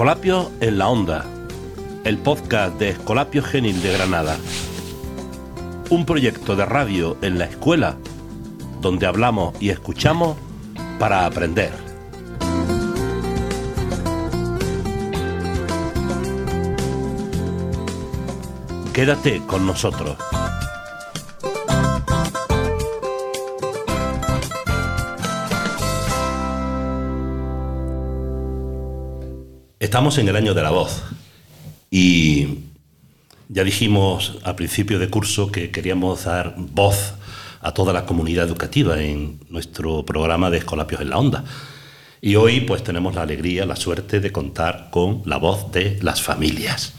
Escolapio en la Onda, el podcast de Escolapio Genil de Granada. Un proyecto de radio en la escuela donde hablamos y escuchamos para aprender. Quédate con nosotros. Estamos en el año de la voz y ya dijimos a principio de curso que queríamos dar voz a toda la comunidad educativa en nuestro programa de Escolapios en la Onda. Y hoy pues tenemos la alegría, la suerte de contar con la voz de las familias.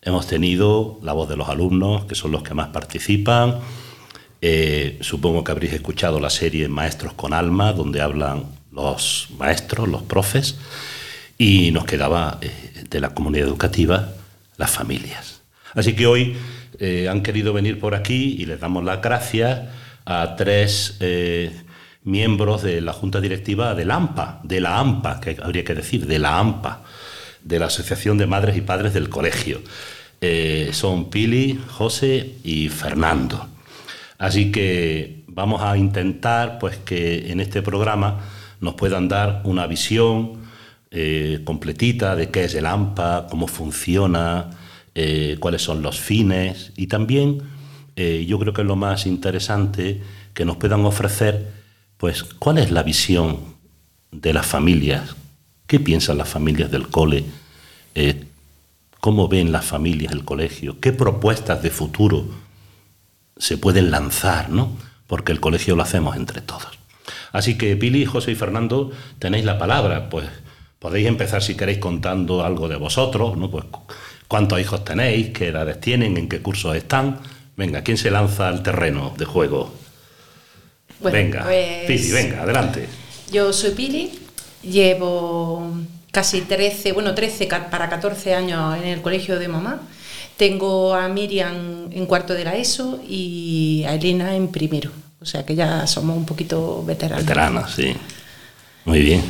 Hemos tenido la voz de los alumnos, que son los que más participan. Eh, supongo que habréis escuchado la serie Maestros con Alma, donde hablan los maestros, los profes, y nos quedaba eh, de la comunidad educativa las familias. Así que hoy eh, han querido venir por aquí y les damos las gracias a tres miembros de la Junta Directiva de la AMPA, de la AMPA, que habría que decir, de la AMPA, de la Asociación de Madres y Padres del Colegio. Eh, son Pili, José y Fernando. Así que vamos a intentar pues, que en este programa nos puedan dar una visión eh, completita de qué es el AMPA, cómo funciona, eh, cuáles son los fines. Y también yo creo que es lo más interesante que nos puedan ofrecer pues cuál es la visión de las familias, qué piensan las familias del cole, cómo ven las familias el colegio, qué propuestas de futuro se pueden lanzar, ¿no? Porque el colegio lo hacemos entre todos. Así que Pili, José y Fernando, tenéis la palabra, pues podéis empezar si queréis contando algo de vosotros, ¿no? Pues cuántos hijos tenéis, qué edades tienen, en qué cursos están. Venga, ¿quién se lanza al terreno de juego? venga, pues Pili, venga, adelante. Yo soy Pili, llevo casi 13, bueno, 13 para 14 años en el colegio de mamá. Tengo a Miriam en cuarto de la ESO y a Elena en primero. O sea que ya somos un poquito veteranos. Veteranas, sí. Muy bien.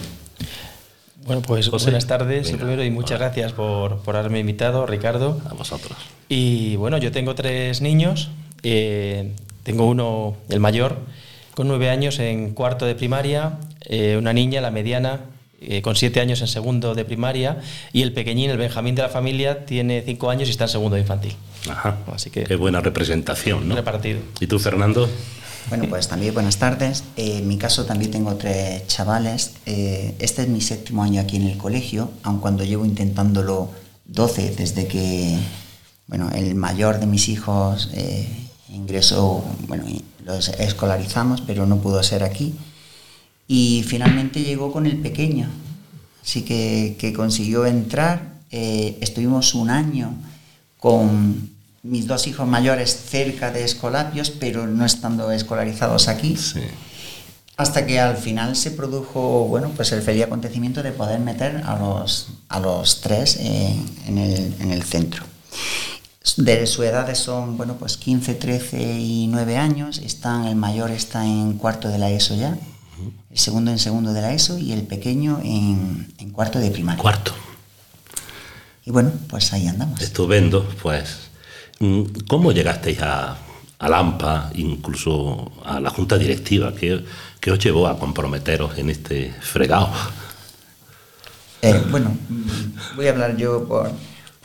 Bueno, pues buenas tardes primero y muchas gracias por, por, haberme invitado, Ricardo. A vosotros. Y bueno, yo tengo tres niños. Eh, tengo uno, el mayor, con nueve años en cuarto de primaria, eh, una niña, la mediana, eh, con siete años en segundo de primaria, y el pequeñín, el Benjamín de la familia, tiene cinco años y está en segundo de infantil. Ajá. Así que. Qué buena representación, ¿no? Repartido. ¿Y tú, Fernando? Bueno, pues también buenas tardes. Eh, en mi caso también tengo tres chavales. Eh, este es mi séptimo año aquí en el colegio, aun cuando llevo intentándolo 12 desde que, bueno, el mayor de mis hijos ingresó, bueno, los escolarizamos, pero no pudo ser aquí y finalmente llegó con el pequeño, así que, consiguió entrar. Eh, estuvimos un año con mis dos hijos mayores cerca de Escolapios, pero no estando escolarizados aquí. Hasta que al final se produjo bueno, pues el feliz acontecimiento de poder meter a los, a los tres en, el, en el centro. De su edad son bueno, pues 15, 13 y 9 años. Están, el mayor está en cuarto de la ESO ya el segundo en segundo de la ESO y el pequeño en, cuarto de primaria. Cuarto. Y bueno, pues ahí andamos. Estupendo, pues. Mm, ¿Cómo llegasteis a, a Lampa, incluso a la junta directiva? ¿Qué, os llevó a comprometeros en este fregado? Eh, bueno, voy a hablar yo por,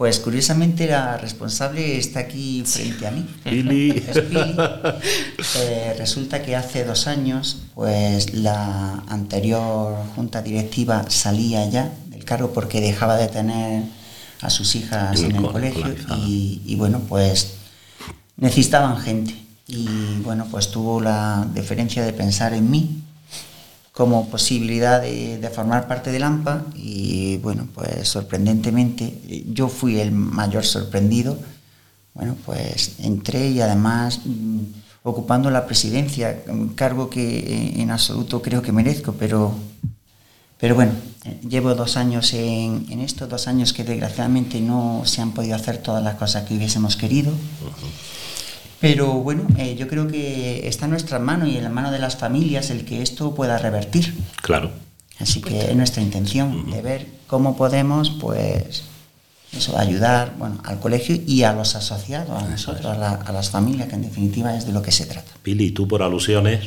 pues curiosamente la responsable está aquí frente a mí. Pili. Eh, resulta que hace dos años, pues la anterior junta directiva salía ya del cargo porque dejaba de tener a sus hijas en el colegio y, y, bueno, pues necesitaban gente. Y bueno, pues tuvo la deferencia de pensar en mí como posibilidad de, formar parte del AMPA y bueno, pues sorprendentemente yo fui el mayor sorprendido. Bueno, pues entré y además mm, ocupando la presidencia, un cargo que en absoluto creo que merezco, pero, pero bueno, llevo dos años en, esto, dos años que desgraciadamente no se han podido hacer todas las cosas que hubiésemos querido. Pero bueno, eh, yo creo que está en nuestra mano y en la mano de las familias el que esto pueda revertir. Claro. Así que es nuestra intención de ver cómo podemos, pues, eso, ayudar bueno, al colegio y a los asociados, a nosotros, a, la- a las familias, que en definitiva es de lo que se trata. Pili, tú por alusiones,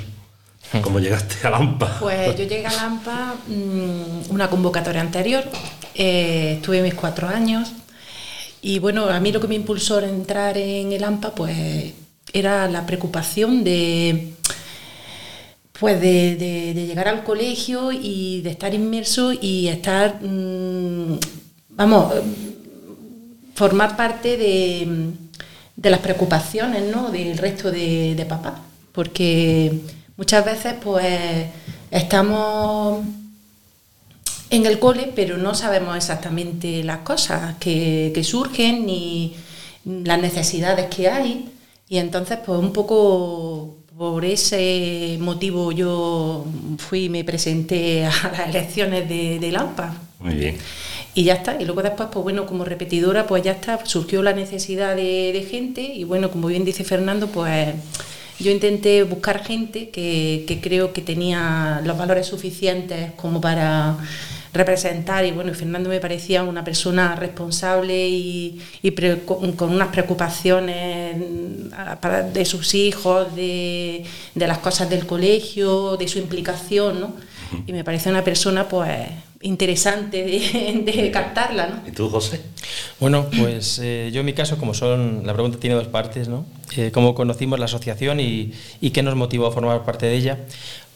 ¿cómo llegaste a Lampa? Pues yo llegué a Lampa mm, una convocatoria anterior, eh, estuve mis cuatro años y bueno, a mí lo que me impulsó a entrar en el AMPA pues era la preocupación de pues de llegar al colegio y de estar inmerso y estar mm, vamos formar parte de, de las preocupaciones ¿no? del resto de, de papás, porque muchas veces pues estamos en el cole, pero no sabemos exactamente las cosas que, que surgen ni las necesidades que hay, y entonces pues un poco por ese motivo yo fui y me presenté a las elecciones de, de Lampa. Muy bien. Y ya está. Y luego después, pues bueno, como repetidora, pues ya está, surgió la necesidad de, de gente y bueno, como bien dice Fernando, pues yo intenté buscar gente que, que creo que tenía los valores suficientes como para representar y bueno, Fernando me parecía una persona responsable y, y pre- con, con unas preocupaciones ah, para- de sus hijos, de, de las cosas del colegio, de su implicación, ¿no? Y me parece una persona pues interesante de, de captarla, ¿no? ¿Y tú, José? Bueno, pues eh, yo en mi caso, como son, la pregunta tiene dos partes, ¿no? Eh, ¿Cómo conocimos la asociación y, y qué nos motivó a formar parte de ella?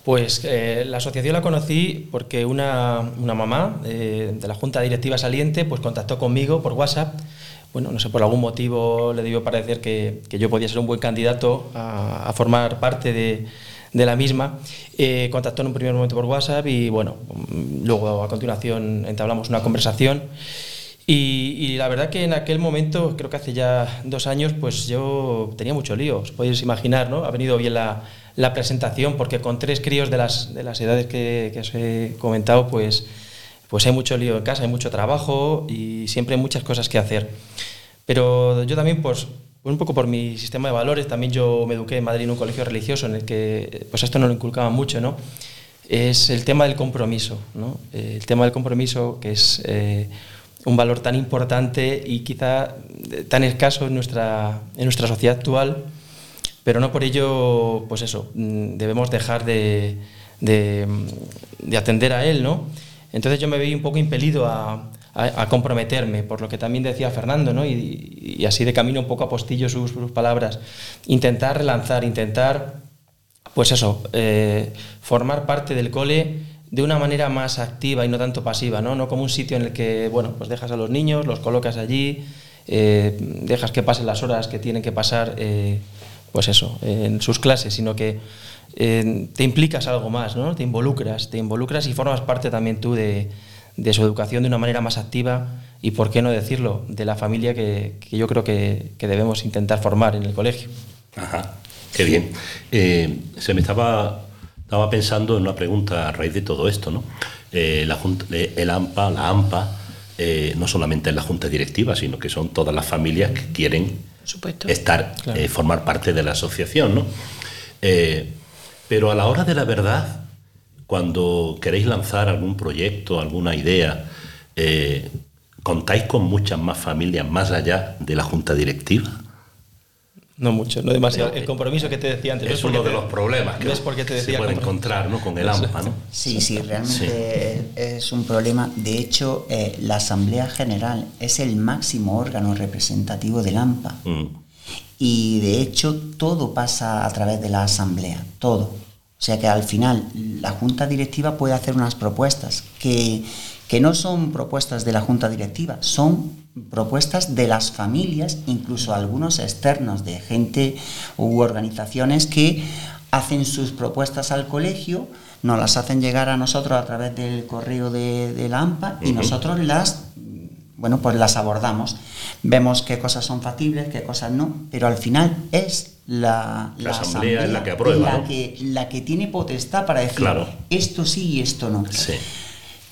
Pues eh, la asociación la conocí porque una, una mamá eh, de la Junta Directiva saliente pues contactó conmigo por WhatsApp. Bueno, no sé, por algún motivo le debió parecer que, que yo podía ser un buen candidato a, a formar parte de, de la misma. Eh, contactó en un primer momento por WhatsApp y bueno, luego a continuación entablamos una conversación. Y, y la verdad que en aquel momento, creo que hace ya dos años, pues yo tenía mucho lío, os podéis imaginar, ¿no? Ha venido bien la, la presentación, porque con tres críos de las, de las edades que, que os he comentado, pues, pues hay mucho lío en casa, hay mucho trabajo y siempre hay muchas cosas que hacer. Pero yo también, pues, un poco por mi sistema de valores, también yo me eduqué en Madrid en un colegio religioso en el que pues esto no lo inculcaban mucho, ¿no? Es el tema del compromiso, ¿no? Eh, El tema del compromiso que es eh, un valor tan importante y quizá eh, tan escaso en nuestra, en nuestra sociedad actual, pero no por ello, pues eso, mm, debemos dejar de, de atender a él, ¿no? Entonces yo me veía un poco impelido a, a- comprometerme, por lo que también decía Fernando, ¿no? Y, así de camino un poco apostillo sus, sus palabras, intentar relanzar, intentar, pues eso, eh, formar parte del cole de una manera más activa y no tanto pasiva, ¿no? No como un sitio en el que, bueno, pues dejas a los niños, los colocas allí, eh, dejas que pasen las horas que tienen que pasar, eh, pues eso, en sus clases, sino que te implicas algo más, ¿no? Te involucras, te involucras y formas parte también tú de, de su educación de una manera más activa y, por qué no decirlo, de la familia que, que yo creo que, que debemos intentar formar en el colegio. Ajá, qué bien. Eh, se me estaba, estaba pensando en una pregunta a raíz de todo esto, ¿no? Eh, la junta, eh, el AMPA, la AMPA, eh, no solamente es la junta directiva, sino que son todas las familias que quieren supuesto. estar, Claro. eh, formar parte de la asociación, ¿no? Eh, pero a la hora de la verdad, cuando queréis lanzar algún proyecto, alguna idea, eh, ¿contáis con muchas más familias más allá de la junta directiva? No mucho, no demasiado. El compromiso que te decía antes. Es ¿ves por uno de te- los problemas que ¿Ves por qué te se decía puede compro- encontrar ¿no? con el AMPA, ¿no? Sí, sí, realmente es un problema. De hecho, eh, la Asamblea General es el máximo órgano representativo del AMPA. Mm. Y de hecho todo pasa a través de la asamblea, todo. O sea que al final la junta directiva puede hacer unas propuestas que, que no son propuestas de la junta directiva, son propuestas de las familias, incluso algunos externos de gente u organizaciones que hacen sus propuestas al colegio, nos las hacen llegar a nosotros a través del correo de, de la AMPA y nosotros las bueno, pues las abordamos. Vemos qué cosas son factibles, qué cosas no, pero al final es la, La asamblea es la que aprueba, la ¿no? que, la que tiene potestad para decir Claro. esto sí y esto no. Sí.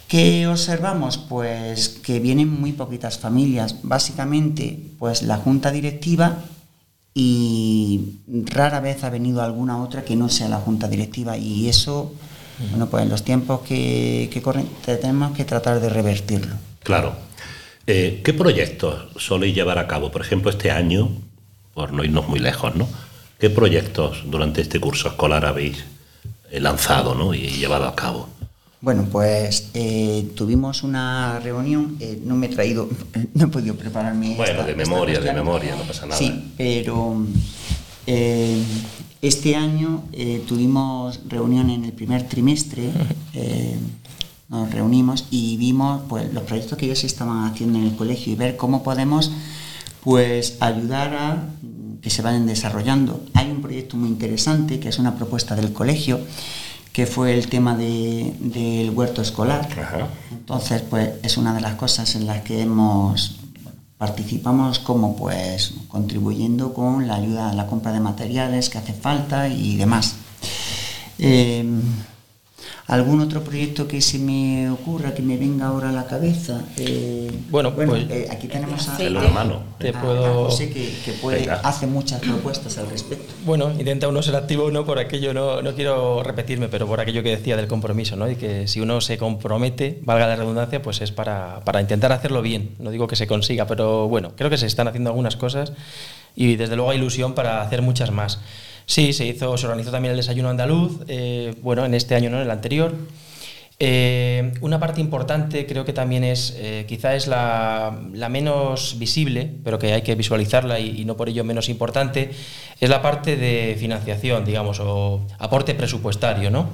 ¿Qué observamos? Pues que vienen muy poquitas familias, básicamente pues la junta directiva y rara vez ha venido alguna otra que no sea la junta directiva y eso Bueno, pues en los tiempos que, que corren tenemos que tratar de revertirlo. Claro. Eh, ¿Qué proyectos soléis llevar a cabo? Por ejemplo, este año, por no irnos muy lejos, ¿no? ¿Qué proyectos durante este curso escolar habéis eh, lanzado ¿no? y llevado a cabo? Bueno, pues eh, tuvimos una reunión, eh, no me he traído, no he podido prepararme. Bueno, de memoria, de memoria, no pasa nada. Sí, pero eh, este año tuvimos reunión en el primer trimestre, nos reunimos y vimos pues, los proyectos que ya se estaban haciendo en el colegio y ver cómo podemos pues, ayudar a que se vayan desarrollando. Hay un proyecto muy interesante que es una propuesta del colegio que fue el tema del huerto escolar. Entonces, pues es una de las cosas en las que hemos participamos como pues contribuyendo con la ayuda a la compra de materiales que hace falta y demás. Eh, ¿Algún otro proyecto que se me ocurra, que me venga ahora a la cabeza? Eh, bueno, pues, eh, aquí tenemos a, el hermano. Te puedo... José, que, puede, hace muchas propuestas al respecto. Bueno, intenta uno ser activo, no por aquello, no, no quiero repetirme, pero por aquello que decía del compromiso, ¿no? Y que si uno se compromete, valga la redundancia, pues es para, para intentar hacerlo bien. No digo que se consiga, pero bueno, creo que se están haciendo algunas cosas y desde luego hay ilusión para hacer muchas más. Sí, se hizo, se organizó también el desayuno andaluz, eh, bueno, en este año no, en el anterior. Eh, una parte importante creo que también es, eh, quizá es la, menos visible, pero que hay que visualizarla y, no por ello menos importante, es la parte de financiación, digamos, o aporte presupuestario, ¿no?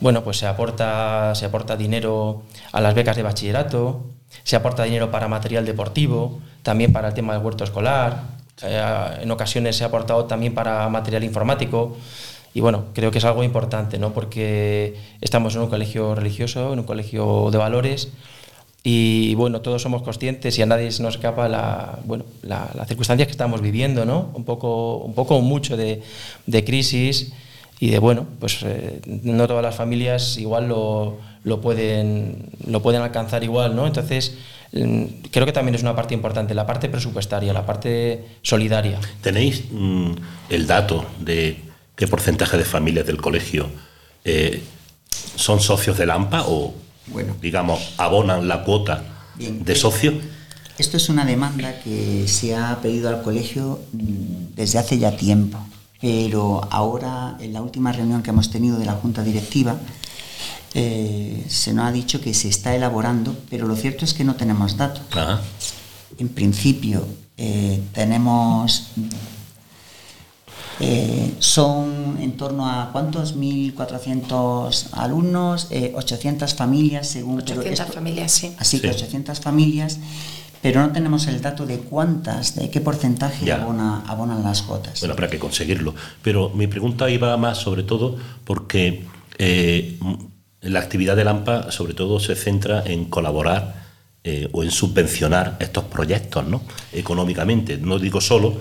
Bueno, pues se aporta, se aporta dinero a las becas de bachillerato, se aporta dinero para material deportivo, también para el tema del huerto escolar, eh, en ocasiones se ha aportado también para material informático. Y bueno, creo que es algo importante, ¿no? porque estamos en un colegio religioso, en un colegio de valores, y bueno, todos somos conscientes y a nadie se nos escapa la, bueno, la, circunstancias que estamos viviendo, ¿no? Un poco, un poco mucho de, de crisis y de, bueno, pues eh, no todas las familias igual lo, lo, pueden, lo pueden alcanzar igual, ¿no? Entonces, creo que también es una parte importante, la parte presupuestaria, la parte solidaria. ¿Tenéis mm, el dato de qué porcentaje de familias del colegio eh, son socios de AMPA o, bueno, digamos, abonan la cuota de socio? Esto es una demanda que se ha pedido al colegio mm, desde hace ya tiempo, pero ahora en la última reunión que hemos tenido de la Junta Directiva, eh, se nos ha dicho que se está elaborando, pero lo cierto es que no tenemos datos. En principio, eh, tenemos. Eh, son en torno a cuántos 1.400 alumnos, 800 familias según 800 familias sí así que 800 familias pero no tenemos el dato de cuántas, de qué porcentaje abonan las cuotas. Bueno, habrá que conseguirlo. Pero mi pregunta iba más sobre todo porque la actividad del AMPA sobre todo se centra en colaborar eh, o en subvencionar estos proyectos ¿no? económicamente. No digo solo,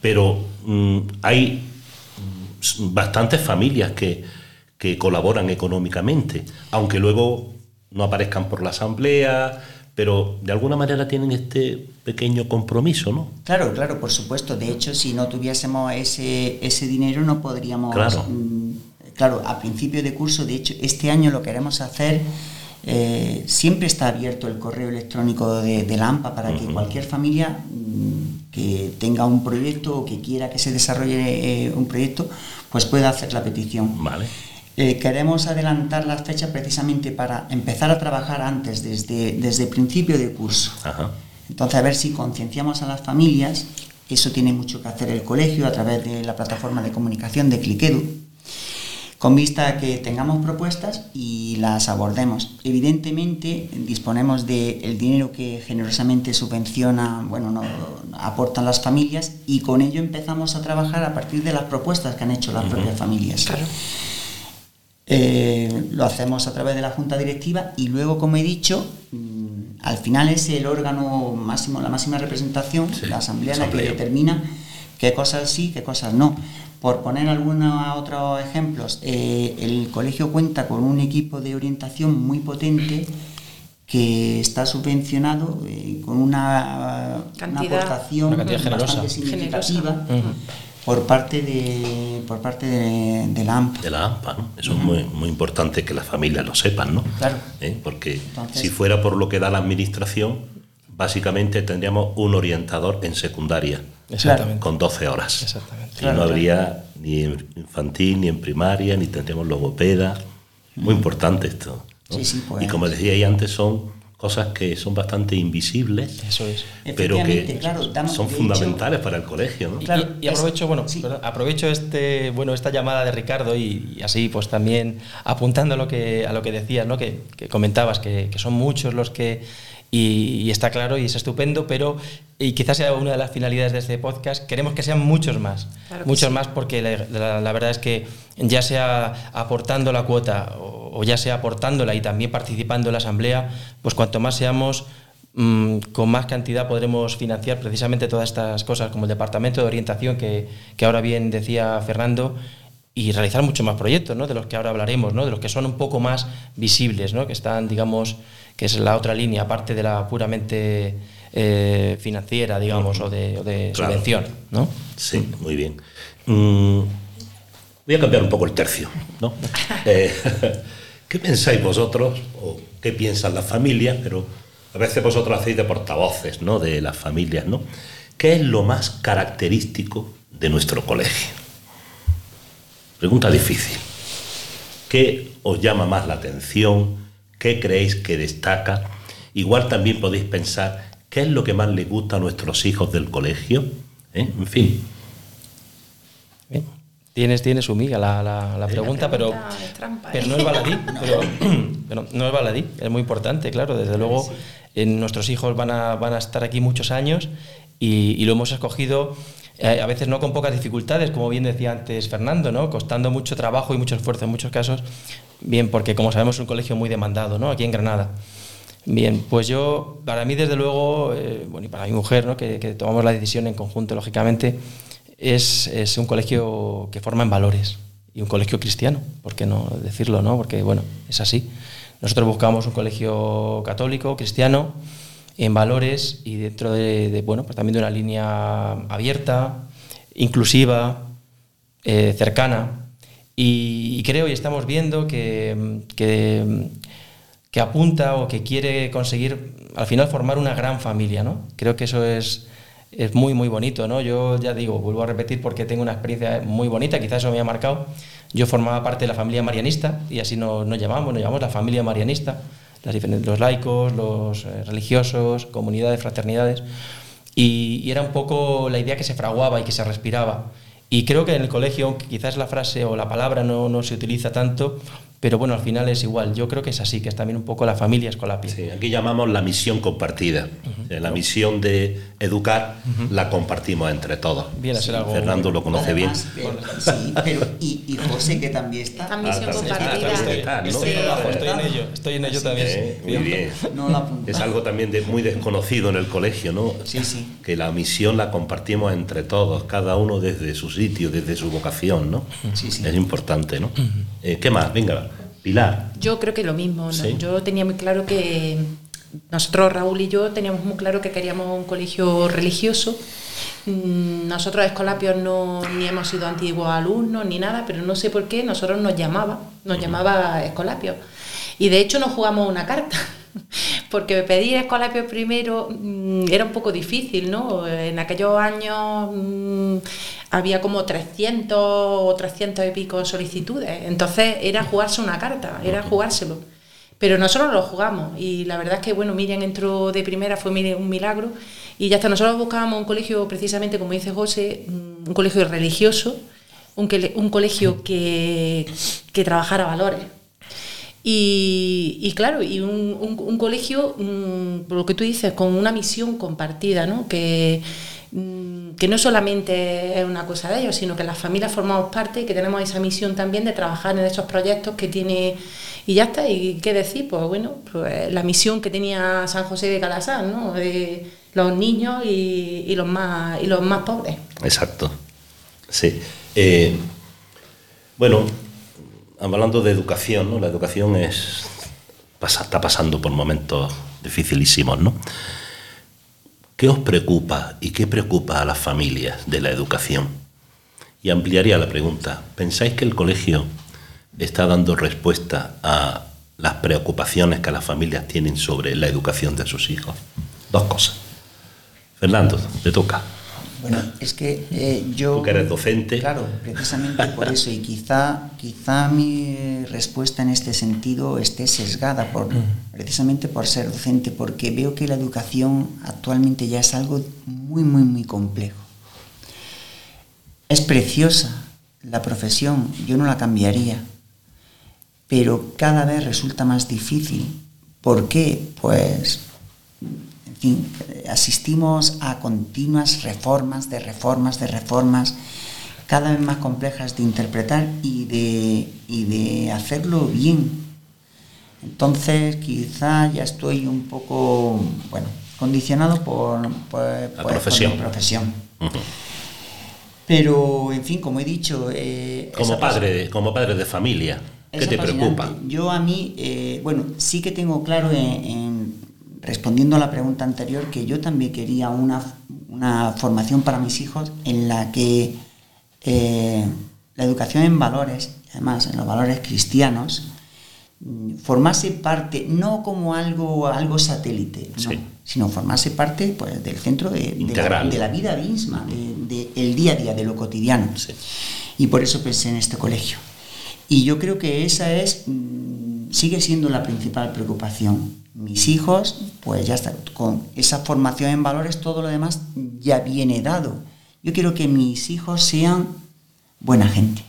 pero mm, hay bastantes familias que, que, colaboran económicamente, aunque luego no aparezcan por la asamblea, pero de alguna manera tienen este pequeño compromiso, ¿no? Claro, claro, por supuesto. De hecho, si no tuviésemos ese, ese dinero no podríamos... Claro. Mm, claro, a principio de curso, de hecho, este año lo queremos hacer, eh, siempre está abierto el correo electrónico de, la AMPA para que cualquier familia mm, que tenga un proyecto o que quiera que se desarrolle eh, un proyecto, pues pueda hacer la petición. Vale. Eh, queremos adelantar las fechas precisamente para empezar a trabajar antes, desde, desde principio de curso. Entonces, a ver si concienciamos a las familias, eso tiene mucho que hacer el colegio a través de la plataforma de comunicación de Cliquedu, con vista a que tengamos propuestas y las abordemos. Evidentemente disponemos del dinero que generosamente subvenciona, bueno, no, aportan las familias y con ello empezamos a trabajar a partir de las propuestas que han hecho las propias familias. Eh, lo hacemos a través de la junta directiva y luego, como he dicho, mm, al final es el órgano máximo, la máxima representación, la asamblea, la que determina qué cosas sí, qué cosas no. Por poner algunos otros ejemplos, eh, el colegio cuenta con un equipo de orientación muy potente que está subvencionado eh, con una, Cantidad, aportación bastante significativa. Por parte de, por parte de, de la AMPA. De la AMPA, ¿no? Eso es muy, muy importante que las familias lo sepan, ¿no? Claro. ¿Eh? Porque Entonces- si fuera por lo que da la administración, básicamente tendríamos un orientador en secundaria Exactamente. con 12 horas. Exactamente. Y Claro, no claro. habría ni en infantil ni en primaria, ni tendríamos logopeda. Muy importante esto. ¿no? Sí, sí, pues. Y como decía ahí antes, son cosas que son bastante invisibles, Eso es. pero que claro, damos- son fundamentales para el colegio. ¿no? Y- Claro, y, y aprovecho, bueno, sí. perdón, aprovecho este, bueno, esta llamada de Ricardo y, y así pues también apuntando a lo que, a lo que decías, ¿no? que, que comentabas, que, que son muchos los que, y, y está claro y es estupendo, pero y quizás sea una de las finalidades de este podcast, queremos que sean muchos más, Claro muchos sí. más porque la, la- la verdad es que ya sea aportando la cuota o, o ya sea aportándola y también participando en la asamblea, pues cuanto más seamos, mm, con más cantidad podremos financiar precisamente todas estas cosas, como el departamento de orientación que, que ahora bien decía Fernando, y realizar muchos más proyectos, ¿no? de los que ahora hablaremos, ¿no? de los que son un poco más visibles, ¿no? que están, digamos, que es la otra línea, aparte de la puramente eh, financiera, digamos, o de, o de Claro. subvención. ¿no? Sí, muy bien. Mm, voy a cambiar un poco el tercio, ¿no? Eh, ¿Qué pensáis vosotros, o qué piensan las familias, pero a veces vosotros hacéis de portavoces, ¿no? De las familias, ¿no? ¿Qué es lo más característico de nuestro colegio? Pregunta difícil. ¿Qué os llama más la atención? ¿Qué creéis que destaca? Igual también podéis pensar qué es lo que más les gusta a nuestros hijos del colegio. ¿Eh? En fin, Bien. Tienes, tiene su miga la, la- la pregunta, pero, pregunta trampa, pero ¿eh? no es baladí. pero, pero no es baladí, es muy importante, claro. Desde luego, en nuestros hijos van a, van a estar aquí muchos años y, y lo hemos escogido eh, a veces no con pocas dificultades, como bien decía antes Fernando, ¿no? costando mucho trabajo y mucho esfuerzo en muchos casos. Bien, porque como sabemos es un colegio muy demandado, ¿no? aquí en Granada. Bien, pues yo, para mí desde luego, eh, bueno, y para mi mujer, ¿no? que, tomamos la decisión en conjunto, lógicamente, es, es un colegio que forma en valores y un colegio cristiano, ¿por qué no decirlo? No? Porque, bueno, es así. Nosotros buscamos un colegio católico, cristiano, en valores y dentro de, de, bueno, pues también de una línea abierta, inclusiva, eh, cercana. Y, creo y estamos viendo que, que, que apunta o que quiere conseguir al final formar una gran familia, ¿no? Creo que eso es, es muy, muy bonito, ¿no? Yo ya digo, vuelvo a repetir porque tengo una experiencia muy bonita, quizás eso me ha marcado. Yo formaba parte de la familia marianista y así nos, nos llamamos, nos llamamos la familia marianista, las diferentes, los laicos, los eh, religiosos, comunidades, fraternidades. Y, era un poco la idea que se fraguaba y que se respiraba. Y creo que en el colegio, aunque quizás la frase o la palabra no, no se utiliza tanto, pero bueno, al final es igual. Yo creo que es así, que es también un poco la familia escolapia. Sí, aquí llamamos la misión compartida. Uh -huh. La misión de educar uh -huh. la compartimos entre todos. Ser sí, algo Fernando lo conoce Además, bien. eh, sí, pero y, y, José que también está. Esta misión Ah, compartida. está, está, está, ¿no? Estoy, estoy en ello, estoy en ello Sí, también. Eh, muy bien. No la. Es algo también de, muy desconocido en el colegio, ¿no? Sí, sí. Que la misión la compartimos entre todos, cada uno desde su sitio, desde su vocación, ¿no? Sí, sí. Es importante, ¿no? Eh, ¿Qué más? Venga, Pilar. Yo creo que lo mismo, ¿no? Sí. Yo tenía muy claro que nosotros, Raúl y yo, teníamos muy claro que queríamos un colegio religioso. Mm, Nosotros, Escolapios, no ni hemos sido antiguos alumnos ni nada, pero no sé por qué nosotros nos llamaba, nos llamaba Escolapios. Y de hecho nos jugamos una carta, porque pedir Escolapios primero mm, era un poco difícil, ¿no? En aquellos años mm, había como 300 o 300 y pico solicitudes, entonces era jugarse una carta, era jugárselo. Pero nosotros lo jugamos y la verdad es que, bueno, Miriam entró de primera, fue un milagro y ya hasta nosotros buscábamos un colegio, precisamente como dice José, un colegio religioso, un, un colegio que, que trabajara valores. Y, y, claro, y un, un, colegio, por lo que tú dices, con una misión compartida, ¿no? Que, um, que no solamente es una cosa de ellos, sino que las familias formamos parte y que tenemos esa misión también de trabajar en estos proyectos que tiene... Y ya está, ¿y qué decir? Pues bueno, pues la misión que tenía San José de Calasán, ¿no? De los niños y, y los, más, y los más pobres. Exacto, sí. Eh, bueno, hablando de educación, ¿no? la educación está pasando por momentos dificilísimos, ¿no? ¿Qué os preocupa y qué preocupa a las familias de la educación? Y ampliaría la pregunta. ¿Pensáis que el colegio está dando respuesta a las preocupaciones que las familias tienen sobre la educación de sus hijos? Dos cosas. Fernando, te toca. Bueno, es que eh, yo... Tú que eres docente. Claro, precisamente por eso, y quizá, quizá mi respuesta en este sentido esté sesgada por, precisamente por ser docente, porque veo que la educación actualmente ya es algo muy, muy, muy complejo. Es preciosa la profesión, yo no la cambiaría, pero cada vez resulta más difícil. ¿Por qué? Pues asistimos a continuas reformas, de reformas, de reformas, cada vez más complejas de interpretar y de, de hacerlo bien. Entonces, quizá ya estoy un poco, bueno, condicionado por, la profesión. Pero, en fin, como he dicho... Eh, como, padre, como padre de familia, ¿qué te preocupa? Yo a mí, eh, bueno, sí que tengo claro en respondiendo a la pregunta anterior, que yo también quería una, formación para mis hijos en la que eh, la educación en valores, además en los valores cristianos, formase parte, no como algo, algo satélite, sino formase parte pues, del centro de, la, vida misma, del de, día a día, de lo cotidiano. Y por eso pensé en este colegio. Y yo creo que esa es, mm, sigue siendo la principal preocupación mis hijos, pues ya está, con esa formación en valores, todo lo demás ya viene dado. Yo quiero que mis hijos sean buena gente.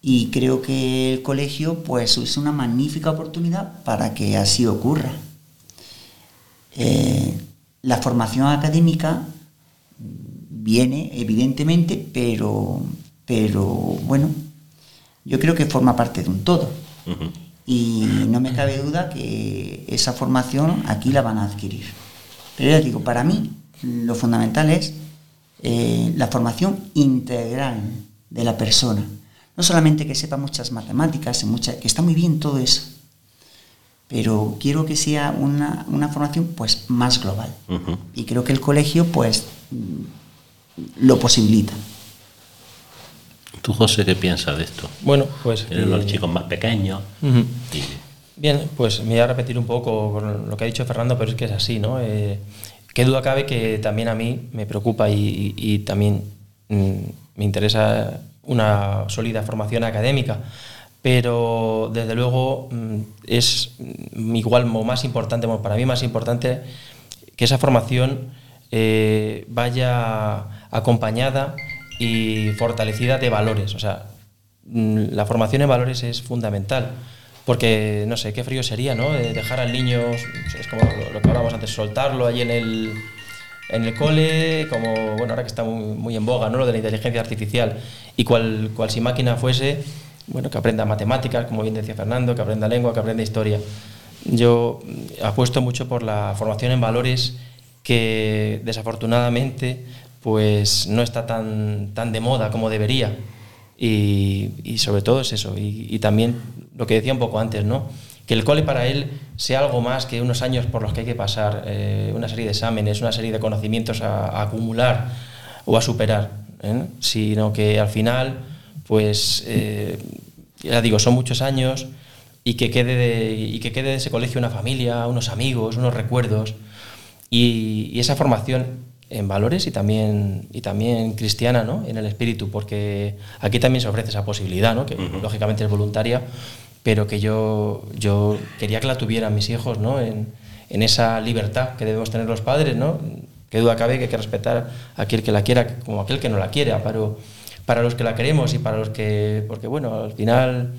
Y creo que el colegio, pues, es una magnífica oportunidad para que así ocurra. Eh, la formación académica viene, evidentemente, pero, pero bueno, yo creo que forma parte de un todo. Y no me cabe duda que esa formación aquí la van a adquirir. Pero ya digo, para mí lo fundamental es eh, la formación integral de la persona. No solamente que sepa muchas matemáticas, que está muy bien todo eso, pero quiero que sea una, formación pues más global. Y creo que el colegio pues lo posibilita. ¿Tú, José, qué piensas de esto? Bueno, pues... los chicos más pequeños. Bien, pues me voy a repetir un poco lo que ha dicho Fernando, pero es que es así, ¿no? Eh, qué duda cabe que también a mí me preocupa y, también mm, me interesa una sólida formación académica, pero desde luego mm, es igual o más importante, para mí más importante que esa formación eh, vaya acompañada y fortalecida de valores. O sea, mm, la formación en valores es fundamental. Porque, no sé, qué frío sería, ¿no? dejar al niño, es como lo, que hablábamos antes, soltarlo allí en el, en el cole, como, bueno, ahora que está muy, en boga, ¿no? Lo de la inteligencia artificial. Y cual, cual si máquina fuese, bueno, que aprenda matemáticas, como bien decía Fernando, que aprenda lengua, que aprenda historia. Yo apuesto mucho por la formación en valores que desafortunadamente pues no está tan, tan de moda como debería. Y, sobre todo es eso. Y, también lo que decía un poco antes, ¿no? Que el cole para él sea algo más que unos años por los que hay que pasar, eh, una serie de exámenes, una serie de conocimientos a, acumular o a superar, ¿eh? sino que al final, pues, eh, ya digo, son muchos años y que quede de, y que quede de ese colegio una familia, unos amigos, unos recuerdos. Y, y esa formación en valores y también, y también cristiana, ¿no? En el espíritu, porque aquí también se ofrece esa posibilidad, ¿no? Que lógicamente es voluntaria, pero que yo, yo quería que la tuvieran mis hijos, ¿no? En, en esa libertad que debemos tener los padres, ¿no? Qué duda cabe que hay que respetar a aquel que la quiera como aquel que no la quiera, pero para los que la queremos y para los que, porque bueno, al final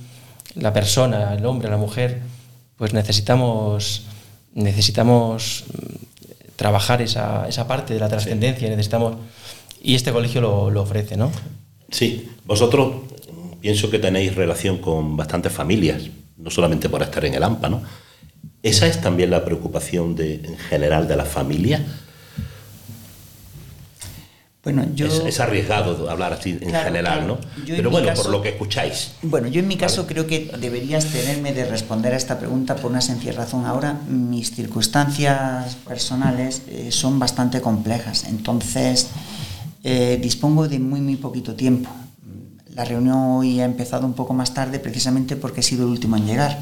la persona, el hombre, la mujer, pues necesitamos necesitamos trabajar esa, esa parte de la trascendencia, necesitamos, y este colegio lo, lo, ofrece, ¿no? Sí, vosotros pienso que tenéis relación con bastantes familias, no solamente por estar en el AMPA, ¿no? ¿Esa es también la preocupación de, en general de las familias? Bueno, yo... Es, arriesgado hablar así en general, ¿no? Pero bueno, por lo que escucháis. Bueno, yo en mi caso creo que deberías tenerme de responder a esta pregunta por una sencilla razón. Ahora mis circunstancias personales eh, son bastante complejas, entonces eh, dispongo de muy, muy poquito tiempo. La reunión hoy ha empezado un poco más tarde precisamente porque he sido el último en llegar.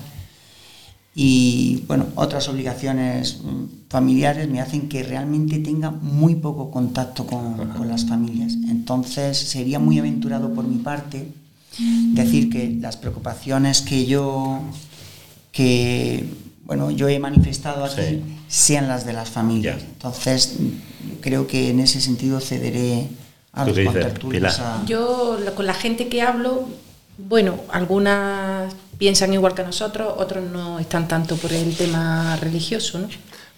Y bueno, otras obligaciones mm, familiares me hacen que realmente tenga muy poco contacto con, con las familias. Entonces sería muy aventurado por mi parte decir que las preocupaciones que yo que bueno yo he manifestado aquí Sí. sean las de las familias. Ya. Entonces creo que en ese sentido cederé a ¿Tú los dices, a- Yo con la gente que hablo, bueno, algunas piensan igual que nosotros, otros no están tanto por el tema religioso, ¿no?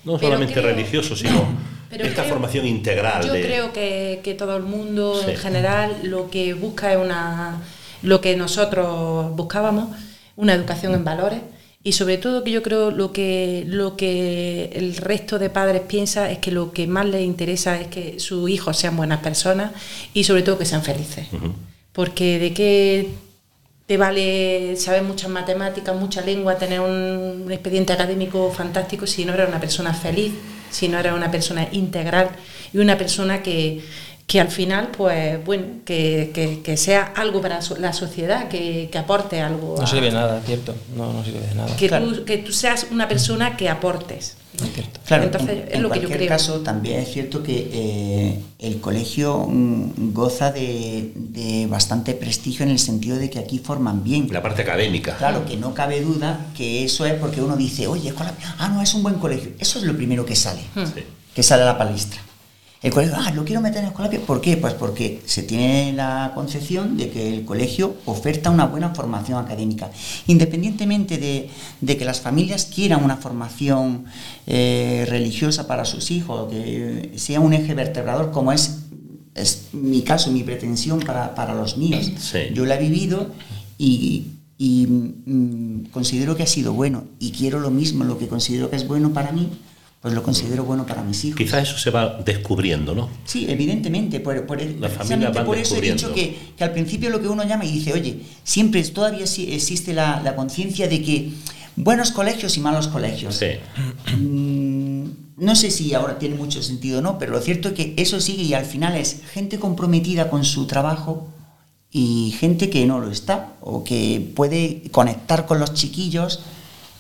No Pero solamente creo- religioso, sino pero esta creo- formación integral. Yo de, creo que, que todo el mundo Sí. en general lo que busca es una lo que nosotros buscábamos, una educación en valores y sobre todo que yo creo lo que lo que el resto de padres piensa es que lo que más les interesa es que sus hijos sean buenas personas y sobre todo que sean felices. Porque de qué te vale saber muchas matemáticas, mucha lengua, tener un expediente académico fantástico si no eres una persona feliz, si no eres una persona integral y una persona que, que al final, pues bueno, que, que- que sea algo para la sociedad, que, que aporte algo. No a- sirve de nada, ¿cierto? No, no sirve de nada. Que, Claro. tú, que tú seas una persona que aportes. ¿no? Cierto. Claro, Entonces, en, es en lo que yo cualquier creo. caso también es cierto que eh, el colegio mm, goza de, de bastante prestigio en el sentido de que aquí forman bien. La parte académica. Claro, que no cabe duda que eso es porque uno dice, oye, escuela- ah, no, es un buen colegio. Eso es lo primero que sale, Hmm. Sí. que sale a la palestra. El colegio, ah, lo quiero meter en escuela. ¿Por qué? Pues porque se tiene la concepción de que el colegio oferta una buena formación académica. Independientemente de, de que las familias quieran una formación eh, religiosa para sus hijos, que sea un eje vertebrador, como es, es mi caso, mi pretensión para, para los míos. Sí. Yo la he vivido y, y, mm, considero que ha sido bueno. Y quiero lo mismo, lo que considero que es bueno para mí, pues lo considero bueno para mis hijos. Quizás eso se va descubriendo, ¿no? Sí, evidentemente, por, por, Las precisamente por eso he dicho que, que al principio lo que uno llama y dice, oye, siempre todavía existe la, la conciencia de que buenos colegios y malos colegios. Sí. Mm, no sé si ahora tiene mucho sentido o no, pero lo cierto es que eso sigue y al final es gente comprometida con su trabajo y gente que no lo está o que puede conectar con los chiquillos.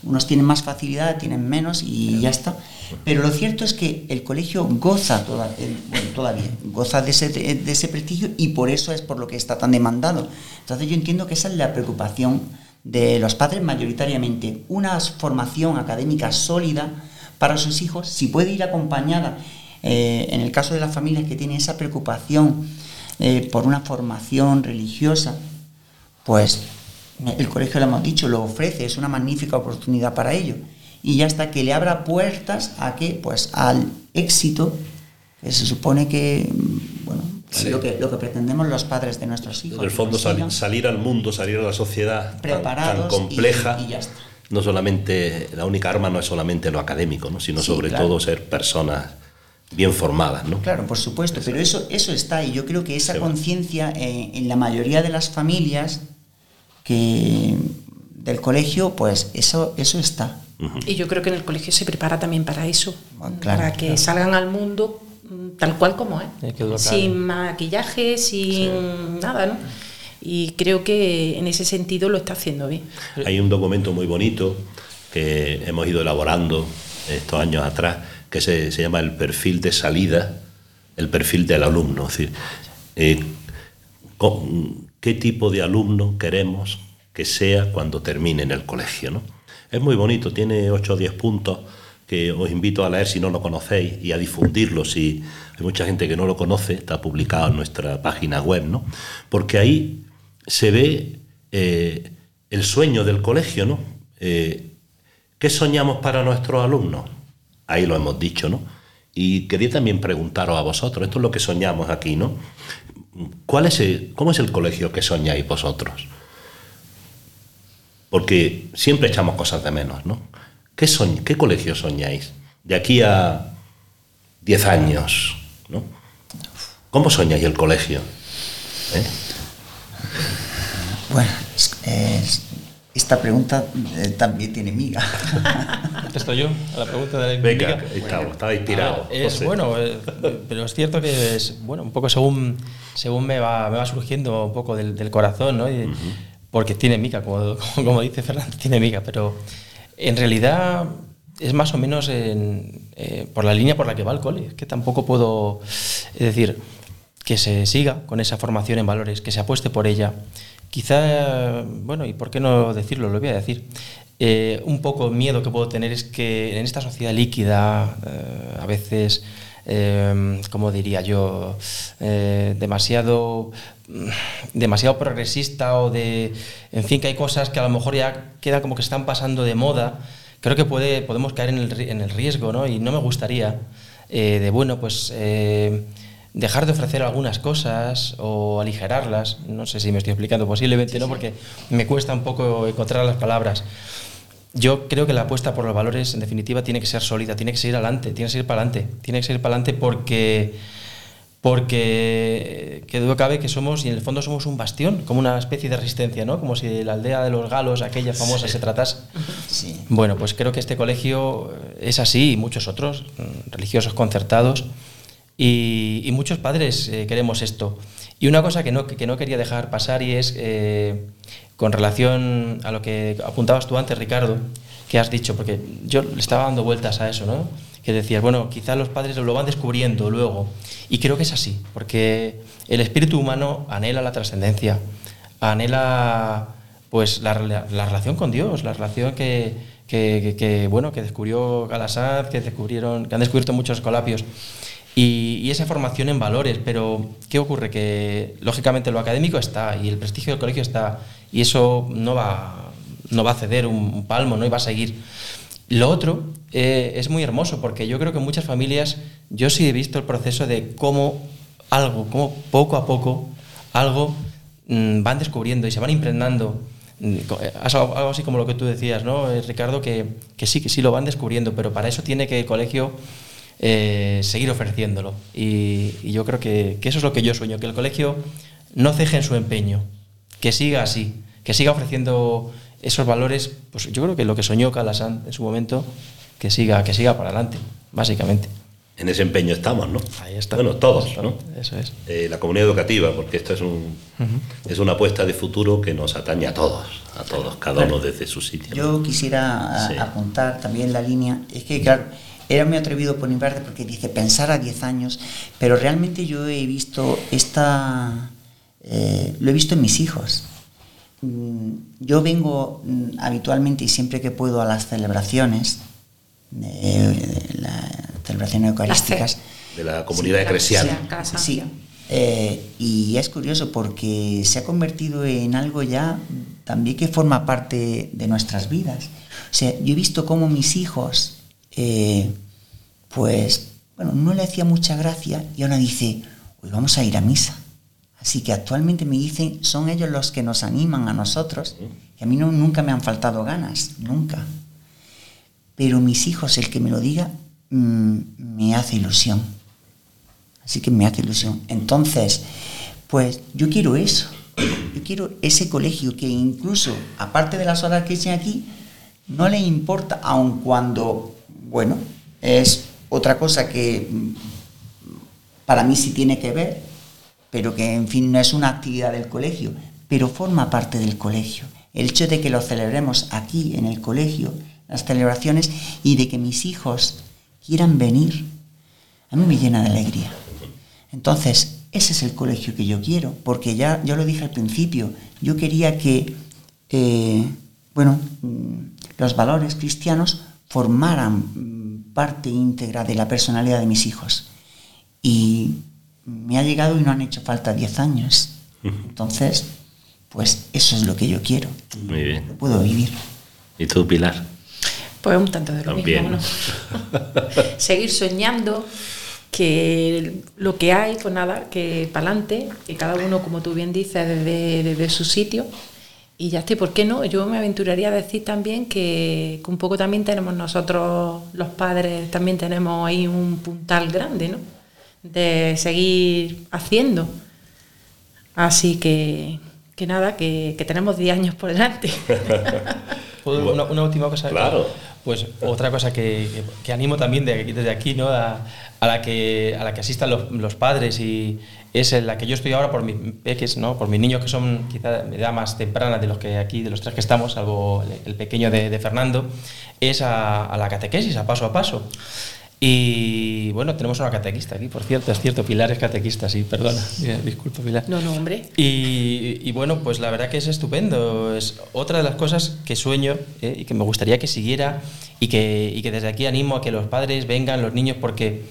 Unos tienen más facilidad, tienen menos y ya está. Pero lo cierto es que el colegio goza toda- bueno, todavía, goza de ese, de ese prestigio y por eso es por lo que está tan demandado. Entonces yo entiendo que esa es la preocupación de los padres mayoritariamente, una formación académica sólida para sus hijos, si puede ir acompañada, eh, en el caso de las familias que tienen esa preocupación eh, por una formación religiosa, pues el colegio, lo hemos dicho, lo ofrece, es una magnífica oportunidad para ello. Y ya está, que le abra puertas a que, pues, al éxito, que se supone que, mm, bueno, Sí. lo, que, lo que pretendemos los padres de nuestros hijos. En el fondo salir al mundo, salir a la sociedad tan- tan, preparados y- compleja. y ya está. No solamente, la única arma no es solamente lo académico, ¿no? sino Sí, sobre claro. todo ser personas bien formadas, ¿no? Claro, por supuesto, pero eso, eso está y yo creo que esa conciencia eh, en la mayoría de las familias que del colegio, pues eso, eso está. Y yo creo que en el colegio se prepara también para eso, Bueno, claro, para que claro. salgan al mundo mm, tal cual como es, educar. sin maquillaje, sin nada, ¿no? Y creo que en ese sentido lo está haciendo bien. Hay un documento muy bonito que hemos ido elaborando estos años atrás, que se, se llama el perfil de salida, el perfil del alumno. Es decir, eh, con- qué tipo de alumno queremos que sea cuando termine en el colegio. ¿no? Es muy bonito, tiene 8 o 10 puntos que os invito a leer si no lo conocéis y a difundirlo si hay mucha gente que no lo conoce, está publicado en nuestra página web, ¿no? Porque ahí se ve eh, el sueño del colegio, ¿no? Eh, ¿Qué soñamos para nuestros alumnos? Ahí lo hemos dicho, ¿no? Y quería también preguntaros a vosotros, esto es lo que soñamos aquí, ¿no? ¿Cuál es ¿Cómo es el colegio que soñáis vosotros? Porque siempre echamos cosas de menos, ¿no? ¿Qué, soñ- qué colegio soñáis? De aquí a 10 años, ¿no? ¿Cómo soñáis el colegio? ¿Eh? Bueno, es- esta pregunta eh, también tiene miga. ¿Contesto yo a la pregunta de la Venga, miga? estamos, estaba inspirado. Ver, es José. bueno, eh, pero es cierto que es bueno, un poco según, según me, va, me va surgiendo un poco del, del corazón, ¿no? Y- Porque tiene miga, como, como, como dice Fernando, tiene miga, pero en realidad es más o menos en, eh, por la línea por la que va el cole. Es que tampoco puedo, es decir, que se siga con esa formación en valores, que se apueste por ella. Quizá, bueno, y por qué no decirlo, lo voy a decir. Eh, un poco miedo que puedo tener es que en esta sociedad líquida, eh, a veces, eh, como diría yo, eh, demasiado, mm, demasiado progresista o de, en fin, que hay cosas que a lo mejor ya queda como que están pasando de moda, creo que puede, podemos caer en el, en el riesgo, ¿no? Y no me gustaría de, bueno, pues... eh, dejar de ofrecer algunas cosas o aligerarlas. No sé si me estoy explicando, posiblemente no, porque me cuesta un poco encontrar las palabras. Yo creo que la apuesta por los valores, en definitiva, tiene que ser sólida, tiene que seguir adelante, tiene que seguir para adelante, tiene que seguir para adelante porque, porque que duda cabe que somos, y en el fondo somos un bastión, como una especie de resistencia, ¿no? Como si la aldea de los galos, aquella famosa, se tratase. Sí. Bueno, pues creo que este colegio es así y muchos otros, mm, religiosos concertados, y, muchos padres eh, queremos esto. Y una cosa que no, que no quería dejar pasar y es eh, con relación a lo que apuntabas tú antes, Ricardo, que has dicho, porque yo le estaba dando vueltas a eso, ¿no? Que decías, bueno, quizás los padres lo van descubriendo luego. Y creo que es así, porque el espíritu humano anhela la trascendencia, anhela pues la, la relación con Dios, la relación que, que- que- bueno que descubrió Galasad, que descubrieron, que han descubierto muchos escolapios. Y, esa formación en valores, pero ¿qué ocurre? Que lógicamente lo académico está y el prestigio del colegio está y eso no va, no va a ceder un, palmo, no y va a seguir. Lo otro eh, es muy hermoso porque yo creo que en muchas familias yo sí he visto el proceso de cómo algo, cómo poco a poco algo mm, van descubriendo y se van impregnando. Mm, eh, algo así como lo que tú decías, ¿no, eh, Ricardo? Que, que sí, que sí lo van descubriendo, pero para eso tiene que el colegio eh, seguir ofreciéndolo. Y, y yo creo que, que eso es lo que yo sueño, que el colegio no ceje en su empeño, que siga así, que siga ofreciendo esos valores, pues yo creo que lo que soñó Calasan en su momento, que siga, que siga para adelante, básicamente. En ese empeño estamos, ¿no? Ahí está. Bueno, todos, ¿no? Eso es. Eh, la comunidad educativa, porque esto es, un, es una apuesta de futuro que nos atañe a todos, a todos, cada uno desde su sitio. Yo quisiera Sí. apuntar también la línea, es que claro, era muy atrevido por mi parte porque dice pensar a 10 años, pero realmente yo he visto esta, eh, lo he visto en mis hijos. Mm, Yo vengo mm, habitualmente y siempre que puedo a las celebraciones, las celebraciones eucarísticas. De la comunidad Sí, eclesial. Sí, eh, y es curioso porque se ha convertido en algo ya también que forma parte de nuestras vidas. O sea, yo he visto cómo mis hijos, eh, pues, bueno, no le hacía mucha gracia y ahora dice, hoy vamos a ir a misa. Así que actualmente me dicen, son ellos los que nos animan a nosotros. Y a mí no, nunca me han faltado ganas, nunca. Pero mis hijos, el que me lo diga, mm, me hace ilusión. Así que me hace ilusión. Entonces, pues yo quiero eso. Yo quiero ese colegio que incluso, aparte de las horas que echen aquí, no le importa, aun cuando, bueno, es otra cosa que mm, para mí sí tiene que ver, pero que en fin no es una actividad del colegio, pero forma parte del colegio. El hecho de que lo celebremos aquí en el colegio, las celebraciones, y de que mis hijos quieran venir, a mí me llena de alegría. Entonces, ese es el colegio que yo quiero, porque ya yo lo dije al principio, yo quería que, eh, bueno, mm, los valores cristianos formaran mm, parte íntegra de la personalidad de mis hijos. Y me ha llegado y no han hecho falta 10 años. Entonces, pues eso es lo que yo quiero. Muy bien. Lo puedo vivir. ¿Y tú, Pilar? Pues un tanto de lo También. mismo, ¿no? Seguir soñando que lo que hay, pues nada, que para adelante, que cada uno, como tú bien dices, desde, desde su sitio. Y ya está, ¿y ¿por qué no? Yo me aventuraría a decir también que, que un poco también tenemos nosotros, los padres, también tenemos ahí un puntal grande, ¿no? De seguir haciendo. Así que, que nada, que, que tenemos 10 años por delante. ¿Puedo una, una última cosa? Claro. Pues otra cosa que, animo también de, desde aquí, ¿no? A, la que a la que asistan los, los padres y es en la que yo estoy ahora por mis peques, ¿no? Por mis niños que son quizá de edad más temprana de los que aquí, de los tres que estamos, salvo el, el pequeño de, de Fernando, es a, a la catequesis, a paso a paso. Y bueno, tenemos una catequista aquí, por cierto, es cierto, Pilar es catequista, sí, perdona, disculpa Pilar. No, no, hombre. Y, y bueno, pues la verdad que es estupendo. Es otra de las cosas que sueño eh, y que me gustaría que siguiera y que, y que desde aquí animo a que los padres vengan, los niños, porque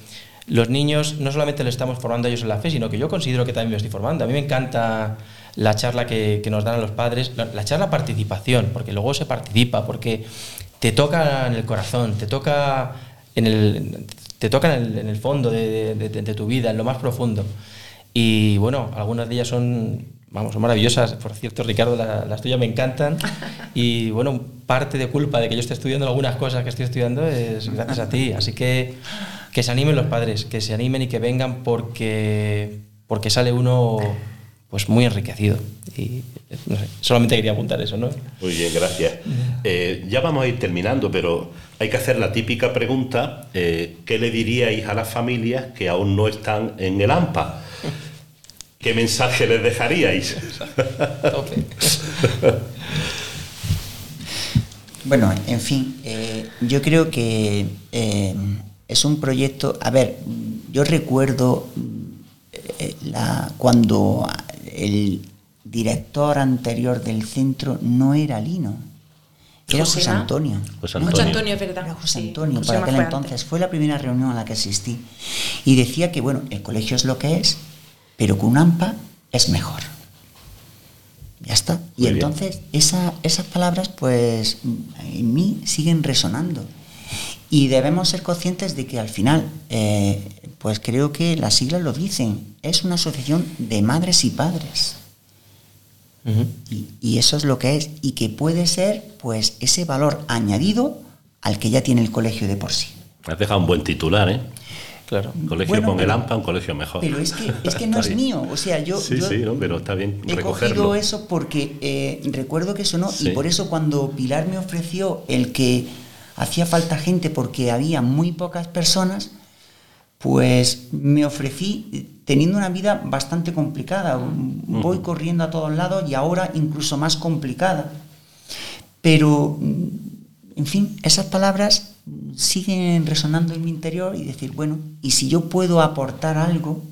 los niños no solamente les estamos formando a ellos en la fe, sino que yo considero que también me estoy formando. A mí me encanta la charla que, que nos dan a los padres, la, la charla participación, porque luego se participa, porque te toca en el corazón, te toca en el, te toca en el, en el fondo de, de- de- de tu vida, en lo más profundo. Y bueno, algunas de ellas son, vamos, son maravillosas. Por cierto, Ricardo, la- las tuyas me encantan. Y bueno, parte de culpa de que yo esté estudiando algunas cosas que estoy estudiando es gracias a ti. Así que que se animen los padres, que se animen y que vengan porque, porque sale uno pues muy enriquecido. Y no sé, solamente quería apuntar eso, ¿no? Muy bien, gracias. Eh, ya vamos a ir terminando, pero hay que hacer la típica pregunta, eh, ¿qué le diríais a las familias que aún no están en el AMPA? ¿Qué mensaje les dejaríais? Bueno, en fin, eh, yo creo que eh, es un proyecto. A ver, yo recuerdo la, cuando el director anterior del centro no era Lino, era José. Antonio. José Antonio. Antonio, es verdad. Era José sí. Antonio, José para aquel entonces. antes. Fue la primera reunión a la que asistí. Y decía que, bueno, el colegio es lo que es, pero con un AMPA es mejor. Ya está. Y Muy entonces esa- esas palabras, pues, en mí siguen resonando. Y debemos ser conscientes de que al final, eh, pues creo que las siglas lo dicen, es una asociación de madres y padres. Y, y eso es lo que es. Y que puede ser, pues, ese valor añadido al que ya tiene el colegio de por sí. Has dejado un buen titular, ¿eh? Claro. Colegio Bueno, con el AMPA, un colegio mejor. Pero es que, es que no es bien. mío. O sea, yo, Sí, yo sí, no, pero está bien he recogerlo. cogido eso porque eh, recuerdo que sonó Sí. y por eso cuando Pilar me ofreció el que hacía falta gente porque había muy pocas personas, pues me ofrecí teniendo una vida bastante complicada. Voy corriendo a todos lados y ahora incluso más complicada. Pero, mm, en fin, esas palabras siguen resonando en mi interior y decir, bueno, y si yo puedo aportar algo,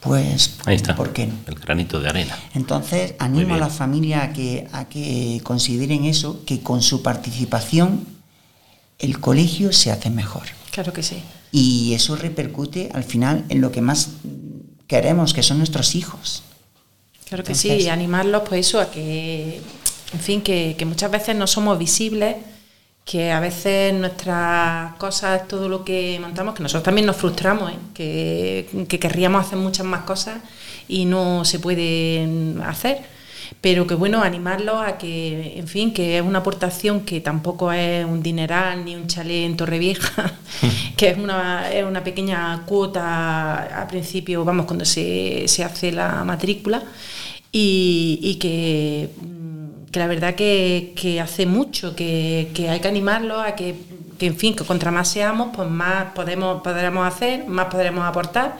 pues, Ahí está. ¿por qué no? El granito de arena. Entonces, animo a la familia a que, a que consideren eso, que con su participación el colegio se hace mejor. Claro que sí. Y eso repercute al final en lo que más queremos, que son nuestros hijos. Claro que Entonces- sí, y animarlos, pues eso, a que, en fin, que, que muchas veces no somos visibles, que a veces nuestras cosas, todo lo que montamos, que nosotros también nos frustramos, ¿eh? que, que querríamos hacer muchas más cosas y no se pueden hacer. Pero que bueno, animarlos a que, en fin, que es una aportación que tampoco es un dineral ni un chalet en Torrevieja, que es una, es una pequeña cuota al principio, vamos, cuando se, se hace la matrícula, y, y que, mm, que la verdad que, que hace mucho, que, que hay que animarlos a que, que, en fin, que contra más seamos, pues más podemos, podremos hacer, más podremos aportar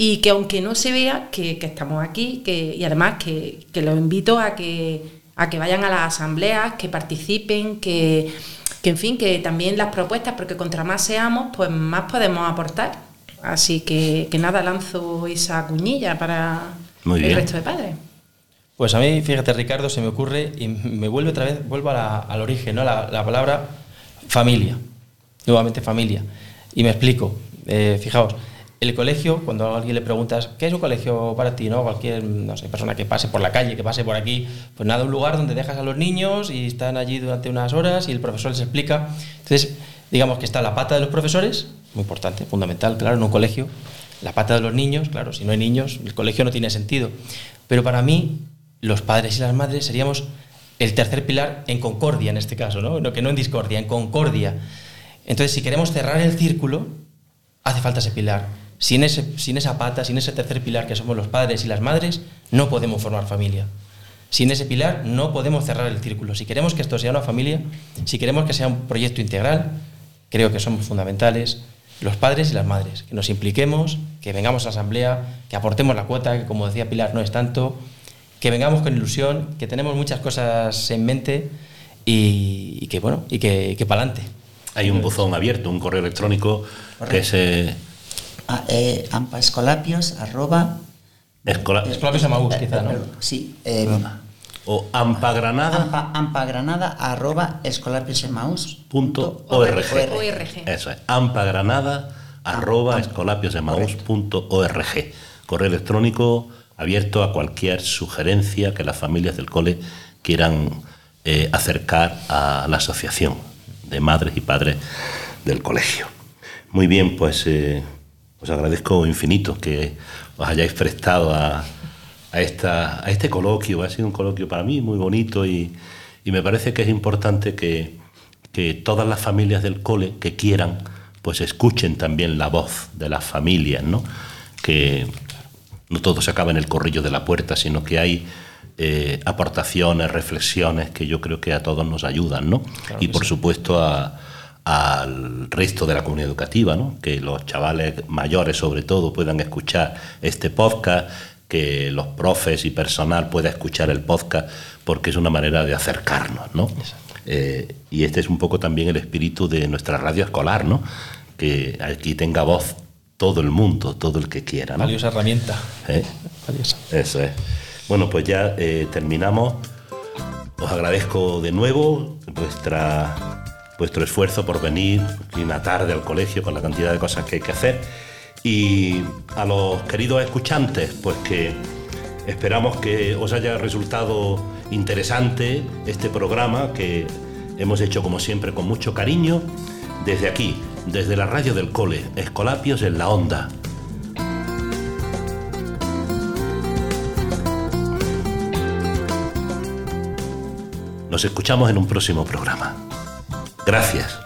y que aunque no se vea que, que estamos aquí que, y además que, que los invito a que, a que vayan a las asambleas, que participen, que, que en fin, que también las propuestas, porque contra más seamos, pues más podemos aportar. Así que, que nada, lanzo esa cuñilla para Muy el resto de padres. Pues a mí, fíjate Ricardo, se me ocurre y me vuelve otra vez, vuelvo a la- al origen, ¿no? La, la palabra familia, nuevamente familia. Y me explico, Eh, fijaos, el colegio, cuando a alguien le preguntas, ¿qué es un colegio para ti? ¿no? Cualquier no sé, persona que pase por la calle, que pase por aquí, pues nada, un lugar donde dejas a los niños y están allí durante unas horas y el profesor les explica. Entonces, digamos que está la pata de los profesores, muy importante, fundamental, claro, en un colegio, la pata de los niños, claro, si no hay niños, el colegio no tiene sentido. Pero para mí, los padres y las madres seríamos el tercer pilar en concordia en este caso, ¿no? No, que no en discordia, en concordia. Entonces, si queremos cerrar el círculo, hace falta ese pilar. Sin, ese, sin esa pata, sin ese tercer pilar que somos los padres y las madres, no podemos formar familia. Sin ese pilar no podemos cerrar el círculo. Si queremos que esto sea una familia, si queremos que sea un proyecto integral, creo que somos fundamentales los padres y las madres, que nos impliquemos, que vengamos a la asamblea, que aportemos la cuota, que como decía Pilar no es tanto, que vengamos con ilusión, que tenemos muchas cosas en mente y, que bueno, y que, que para adelante. Hay un buzón abierto, un correo electrónico que es eh, Ah, eh, ampaescolapios, arroba... escola- Escolapios Amaús, quizá, ¿no? Sí. eh, o ampagranada ampa, ampagranada, arroba. Eso es, ampagranada arroba escolapiosemaús.org. Correo electrónico abierto a cualquier sugerencia que las familias del cole quieran eh, acercar a la asociación de madres y padres del colegio. Muy bien, pues eh, os agradezco infinito que os hayáis prestado a, a, esta, a este coloquio. Ha sido un coloquio para mí muy bonito y, y me parece que es importante que, que todas las familias del cole que quieran, pues escuchen también la voz de las familias, ¿no? Que no todo se acaba en el corrillo de la puerta, sino que hay eh, aportaciones, reflexiones que yo creo que a todos nos ayudan, ¿no? Claro y por sí. supuesto a- al resto de la comunidad educativa, ¿no? Que los chavales mayores sobre todo puedan escuchar este podcast, que los profes y personal pueda escuchar el podcast, porque es una manera de acercarnos, ¿no? Eh, y este es un poco también el espíritu de nuestra radio escolar, ¿no? Que aquí tenga voz todo el mundo, todo el que quiera, ¿no? Valiosa herramienta. ¿Eh? Valiosa. Eso es. Bueno, pues ya eh, terminamos. Os agradezco de nuevo vuestra, vuestro esfuerzo por venir una tarde al colegio con la cantidad de cosas que hay que hacer. Y a los queridos escuchantes, pues que esperamos que os haya resultado interesante este programa que hemos hecho como siempre con mucho cariño desde aquí, desde la radio del cole, Escolapios en la Onda. Nos escuchamos en un próximo programa. Gracias.